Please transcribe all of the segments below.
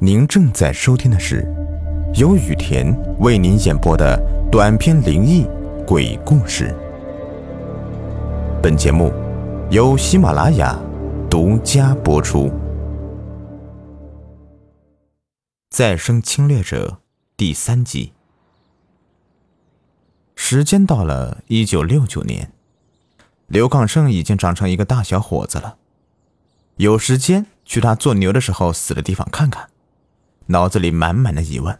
您正在收听的是由雨田为您演播的短篇灵异鬼故事。本节目由喜马拉雅独家播出。《再生侵略者》第三集。时间到了一九六九年，刘抗生已经长成一个大小伙子了，有时间去他做牛的时候死的地方看看。脑子里满满的疑问：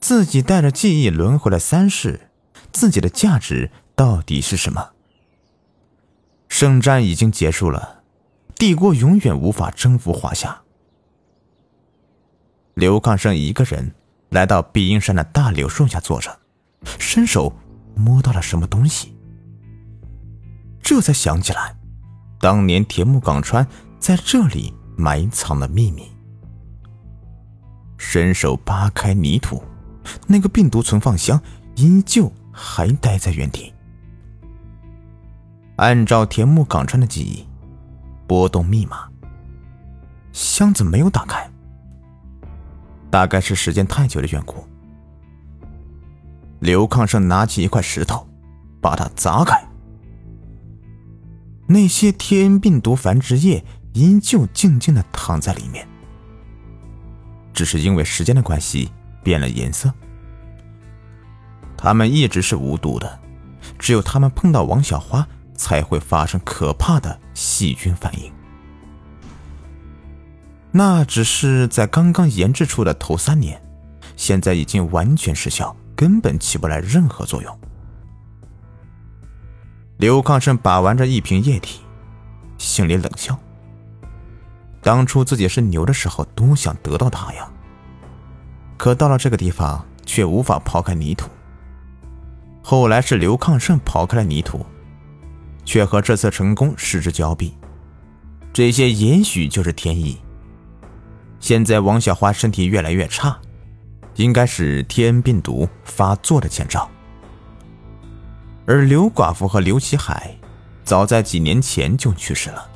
自己带着记忆轮回了三世，自己的价值到底是什么？圣战已经结束了，帝国永远无法征服华夏。刘抗生一个人来到碧阴山的大柳树下坐着，伸手摸到了什么东西，这才想起来，当年铁木岗川在这里埋藏的秘密。伸手扒开泥土，那个病毒存放箱依旧还待在原地。按照田木岗川的记忆，拨动密码，箱子没有打开。大概是时间太久的缘故。刘抗生拿起一块石头，把它砸开。那些天病毒繁殖液依旧静静的躺在里面。只是因为时间的关系变了颜色。他们一直是无毒的，只有他们碰到王小花才会发生可怕的细菌反应。那只是在刚刚研制出的头三年，现在已经完全失效，根本起不来任何作用。刘抗生把玩着一瓶液体，心里冷笑。当初自己是牛的时候，多想得到它呀！可到了这个地方，却无法刨开泥土。后来是刘抗胜刨开了泥土，却和这次成功失之交臂。这些也许就是天意。现在王小花身体越来越差，应该是天病毒发作的前兆。而刘寡妇和刘启海，早在几年前就去世了。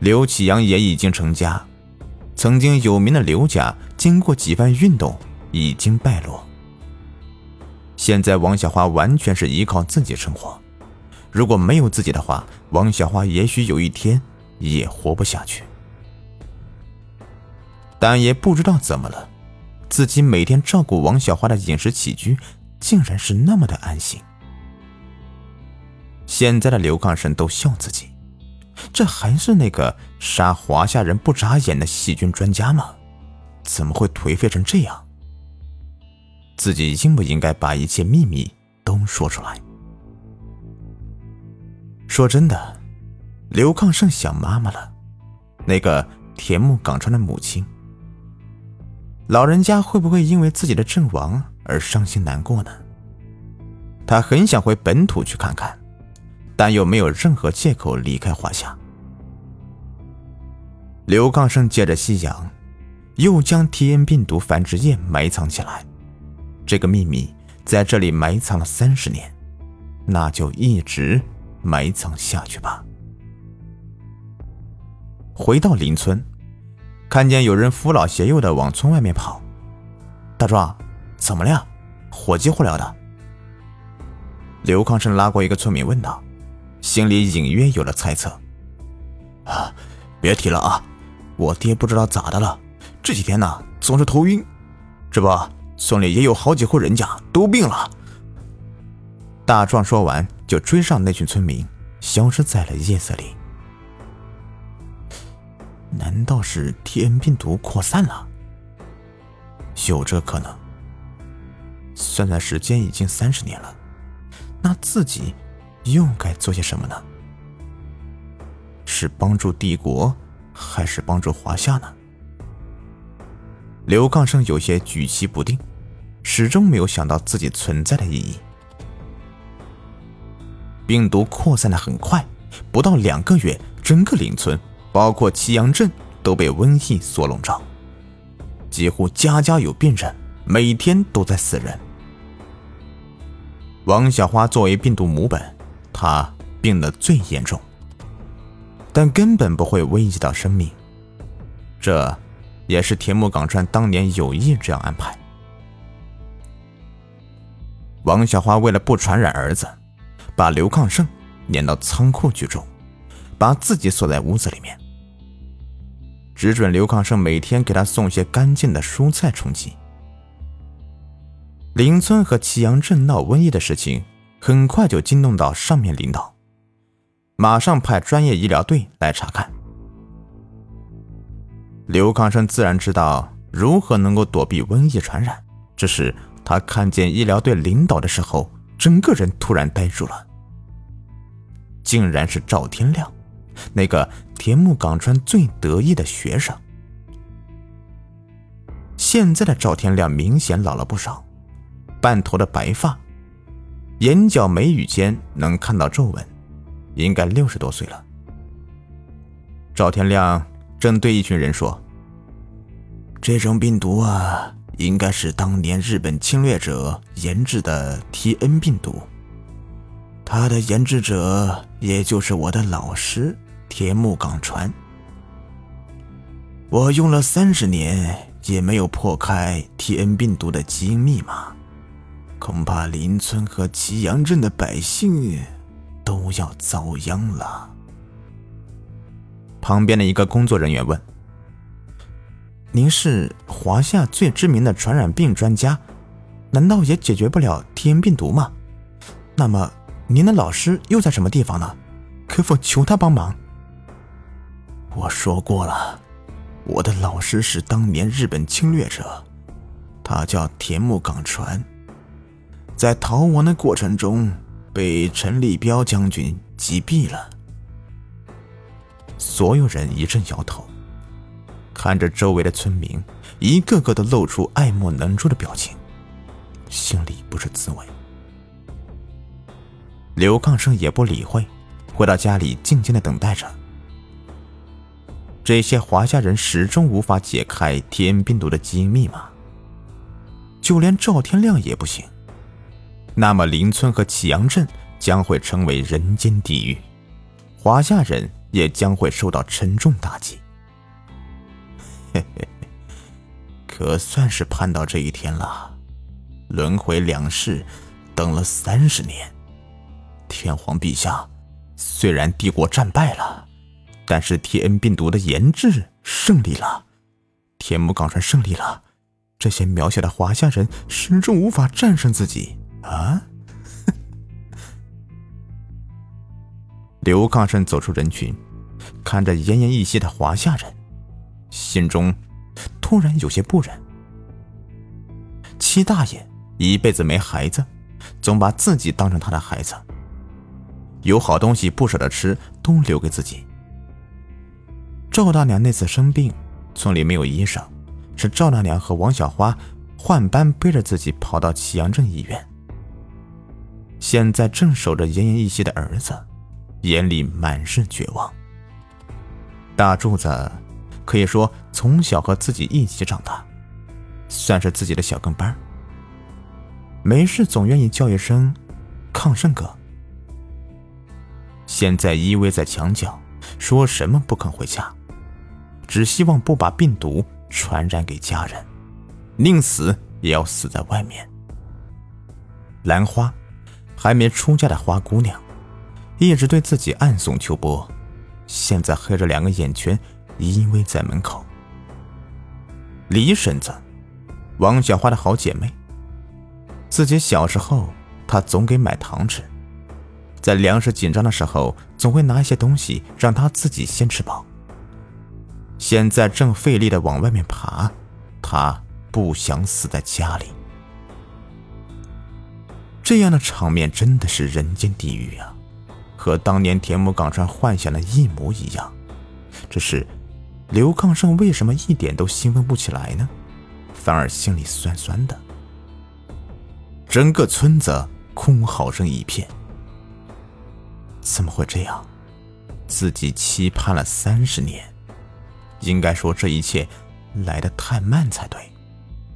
刘启阳也已经成家，曾经有名的刘家，经过几番运动，已经败落。现在王小花完全是依靠自己生活，如果没有自己的话，王小花也许有一天也活不下去。但也不知道怎么了，自己每天照顾王小花的饮食起居，竟然是那么的安心。现在的刘抗生都笑自己。这还是那个杀华夏人不眨眼的细菌专家吗？怎么会颓废成这样？自己应不应该把一切秘密都说出来？说真的，刘抗胜想妈妈了，那个田木岗川的母亲。老人家会不会因为自己的阵亡而伤心难过呢？他很想回本土去看看。但又没有任何借口离开华夏。刘抗生借着夕阳，又将 T N 病毒繁殖液埋藏起来。这个秘密在这里埋藏了三十年，那就一直埋藏下去吧。回到邻村，看见有人扶老携幼的往村外面跑。大壮，怎么了？火急火燎的。刘抗生拉过一个村民问道。心里隐约有了猜测，啊，别提了啊！我爹不知道咋的了，这几天呢总是头晕，这不村里也有好几户人家都病了。大壮说完就追上那群村民，消失在了夜色里。难道是 T N 病毒扩散了？有这可能。算算时间，已经三十年了，那自己。又该做些什么呢？是帮助帝国，还是帮助华夏呢？刘抗生有些举棋不定，始终没有想到自己存在的意义。病毒扩散的很快，不到两个月，整个邻村，包括祁阳镇，都被瘟疫所笼罩，几乎家家有病人，每天都在死人。王小花作为病毒母本。他病得最严重，但根本不会危及到生命。这也是田木岗川当年有意这样安排。王小花为了不传染儿子，把刘抗胜撵到仓库去住，把自己锁在屋子里面，只准刘抗胜每天给他送些干净的蔬菜充饥。邻村和祁阳镇闹瘟疫的事情，很快就惊动到上面领导，马上派专业医疗队来查看。刘康生自然知道如何能够躲避瘟疫传染，只是。他看见医疗队领导的时候，整个人突然呆住了。竟然是赵天亮，那个田木岗川最得意的学生。现在的赵天亮明显老了不少，半头的白发，眼角眉宇间能看到皱纹，应该六十多岁了。赵天亮正对一群人说：“这种病毒啊。”应该是当年日本侵略者研制的 T N 病毒，它的研制者也就是我的老师田木岗川。我用了三十年也没有破开 T N 病毒的基因密码，恐怕邻村和祁阳镇的百姓都要遭殃了。旁边的一个工作人员问。您是华夏最知名的传染病专家，难道也解决不了天病毒吗？那么您的老师又在什么地方呢？可否求他帮忙？我说过了，我的老师是当年日本侵略者，他叫田木岗传，在逃亡的过程中被陈立彪将军击毙了。所有人一阵摇头。看着周围的村民，一个个都露出爱莫能助的表情，心里不是滋味。刘抗生也不理会，回到家里静静的等待着。这些华夏人始终无法解开天病毒的基因密码，就连赵天亮也不行。那么邻村和祁阳镇将会成为人间地狱，华夏人也将会受到沉重打击。嘿嘿，可算是盼到这一天了。轮回两世，等了三十年。天皇陛下，虽然帝国战败了，但是 T N 病毒的研制胜利了，天目岗川胜利了。这些渺小的华夏人始终无法战胜自己啊！刘抗胜走出人群，看着奄奄一息的华夏人。心中突然有些不忍。七大爷一辈子没孩子，总把自己当成他的孩子，有好东西不舍得吃，都留给自己。赵大娘那次生病，村里没有医生，是赵大娘和王小花换班背着自己跑到祁阳镇医院。现在正守着奄奄一息的儿子，眼里满是绝望。大柱子。可以说，从小和自己一起长大，算是自己的小跟班没事总愿意叫一声“抗胜哥”。现在依偎在墙角，说什么不肯回家，只希望不把病毒传染给家人，宁死也要死在外面。兰花，还没出嫁的花姑娘，一直对自己暗送秋波，现在黑着两个眼圈。依偎在门口。李婶子，王小花的好姐妹。自己小时候，她总给买糖吃，在粮食紧张的时候，总会拿一些东西让她自己先吃饱。现在正费力的往外面爬，她不想死在家里。这样的场面真的是人间地狱啊，和当年田木岗川幻想的一模一样，只是。刘抗胜为什么一点都兴奋不起来呢？反而心里酸酸的。整个村子空嚎声一片。怎么会这样？自己期盼了三十年，应该说这一切来的太慢才对。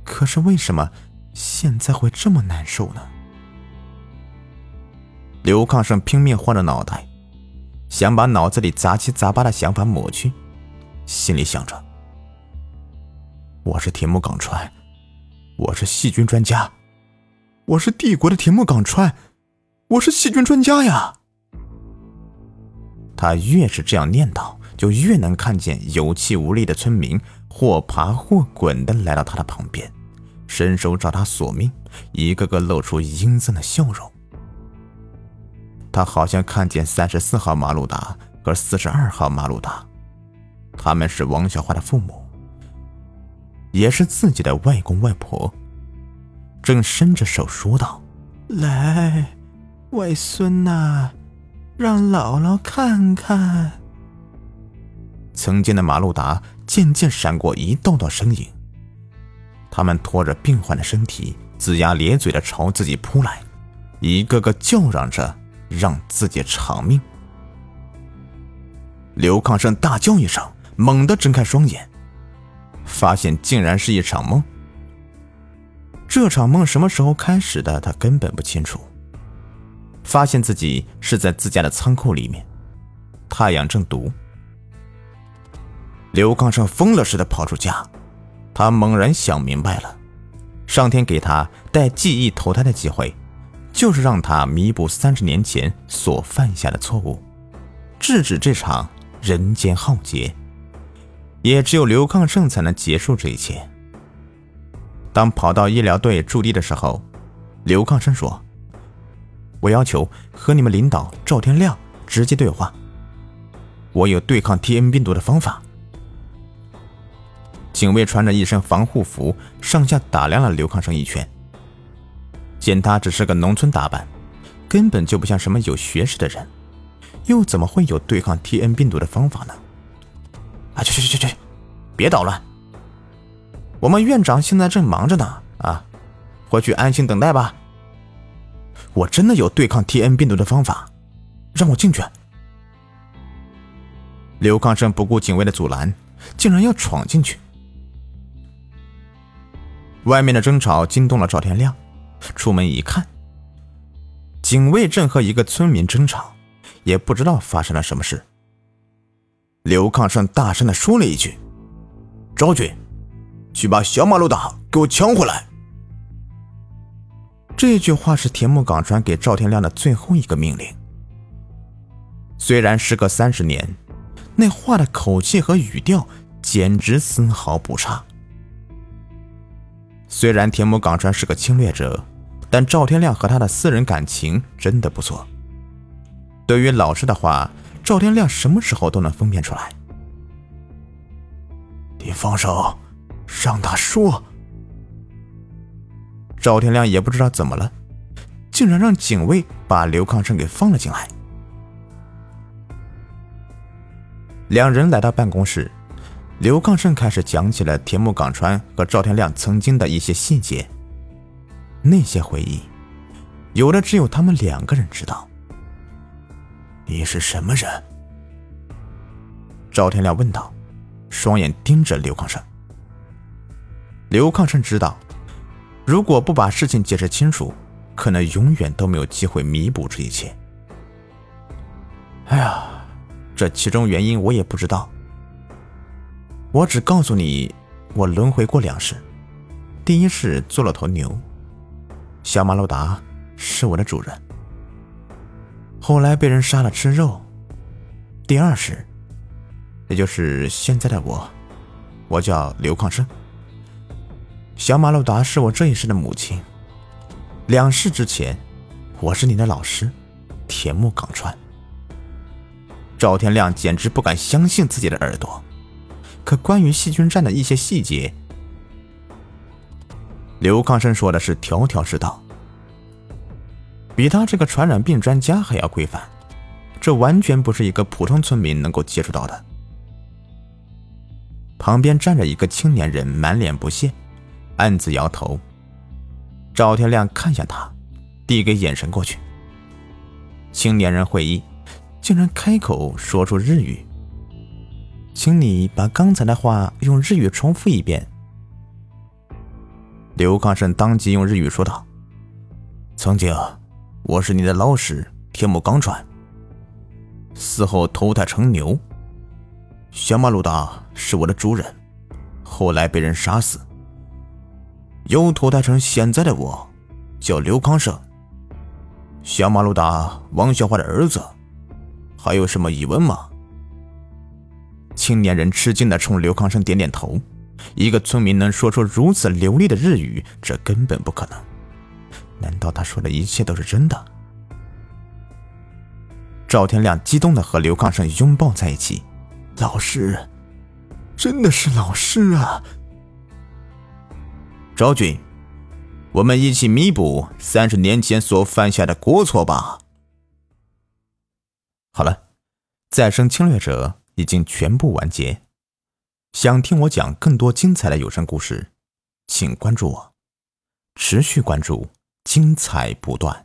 可是为什么现在会这么难受呢？刘抗胜拼命晃着脑袋，想把脑子里杂七杂八的想法抹去。心里想着，我是铁木岗川，我是细菌专家，我是帝国的铁木岗川，我是细菌专家呀！他越是这样念叨，就越能看见有气无力的村民或爬或滚的来到他的旁边，伸手找他索命，一个个露出阴森的笑容。他好像看见三十四号马路达和四十二号马路达，他们是王小花的父母，也是自己的外公外婆，正伸着手说道：“来，外孙呐。”让姥姥看看。曾经的马路达渐渐闪过一道道身影，他们拖着病患的身体，龇牙咧嘴的朝自己扑来，一个个叫嚷着让自己偿命。刘抗生大叫一声，猛地睁开双眼，发现竟然是一场梦。这场梦什么时候开始的，他根本不清楚。发现自己是在自家的仓库里面，太阳正毒。刘刚胜疯了似的跑出家，他猛然想明白了，上天给他带记忆投胎的机会，就是让他弥补三十年前所犯下的错误，制止这场人间浩劫。也只有刘抗胜才能结束这一切。当跑到医疗队驻地的时候，刘抗胜说。我要求和你们领导赵天亮直接对话。我有对抗 T N 病毒的方法。警卫穿着一身防护服，上下打量了刘抗生一圈，见他只是个农村打扮，根本就不像什么有学识的人，又怎么会有对抗 T N 病毒的方法呢？啊，去去去去去，别捣乱！我们院长现在正忙着呢，啊，回去安心等待吧。我真的有对抗 T N 病毒的方法，让我进去。刘康生不顾警卫的阻拦，竟然要闯进去。外面的争吵惊动了赵天亮，出门一看，警卫正和一个村民争吵，也不知道发生了什么事。刘康生大声的说了一句：“昭君，去把小马路达给我抢回来。”这句话是田木岗川给赵天亮的最后一个命令。虽然时隔三十年，那话的口气和语调简直丝毫不差。虽然田木岗川是个侵略者，但赵天亮和他的私人感情真的不错。对于老师的话，赵天亮什么时候都能分辨出来。你放手，让他说。赵天亮也不知道怎么了，竟然让警卫把刘康生给放了进来。两人来到办公室，刘康生开始讲起了田木岗川和赵天亮曾经的一些细节。那些回忆，有的只有他们两个人知道。你是什么人？赵天亮问道，双眼盯着刘康生。刘康生知道。如果不把事情解释清楚，可能永远都没有机会弥补这一切。哎呀，这其中原因我也不知道。我只告诉你，我轮回过两世。第一世做了头牛，小马路达是我的主人。后来被人杀了吃肉。第二世，也就是现在的我，我叫刘抗生。小马路达是我这一世的母亲。两世之前，我是你的老师，田木岗川。赵天亮简直不敢相信自己的耳朵。可关于细菌战的一些细节，刘康生说的是条条是道，比他这个传染病专家还要规范。这完全不是一个普通村民能够接触到的。旁边站着一个青年人，满脸不屑。暗自摇头。赵天亮看向他，递给眼神过去。青年人会意，竟然开口说出日语：“请你把刚才的话用日语重复一遍。”刘康胜当即用日语说道：“曾经，我是你的老师天木刚川，死后投胎成牛。小马鲁达是我的主人。”后来被人杀死，又投胎成现在的我，叫刘康生。小马鲁达王小花的儿子，还有什么疑问吗？青年人吃惊的冲刘康生点点头。一个村民能说出如此流利的日语，这根本不可能。难道他说的一切都是真的？赵天亮激动的和刘康生拥抱在一起。老师，真的是老师啊！昭君，我们一起弥补三十年前所犯下的过错吧。好了，再生侵略者已经全部完结。想听我讲更多精彩的有声故事，请关注我，持续关注，精彩不断。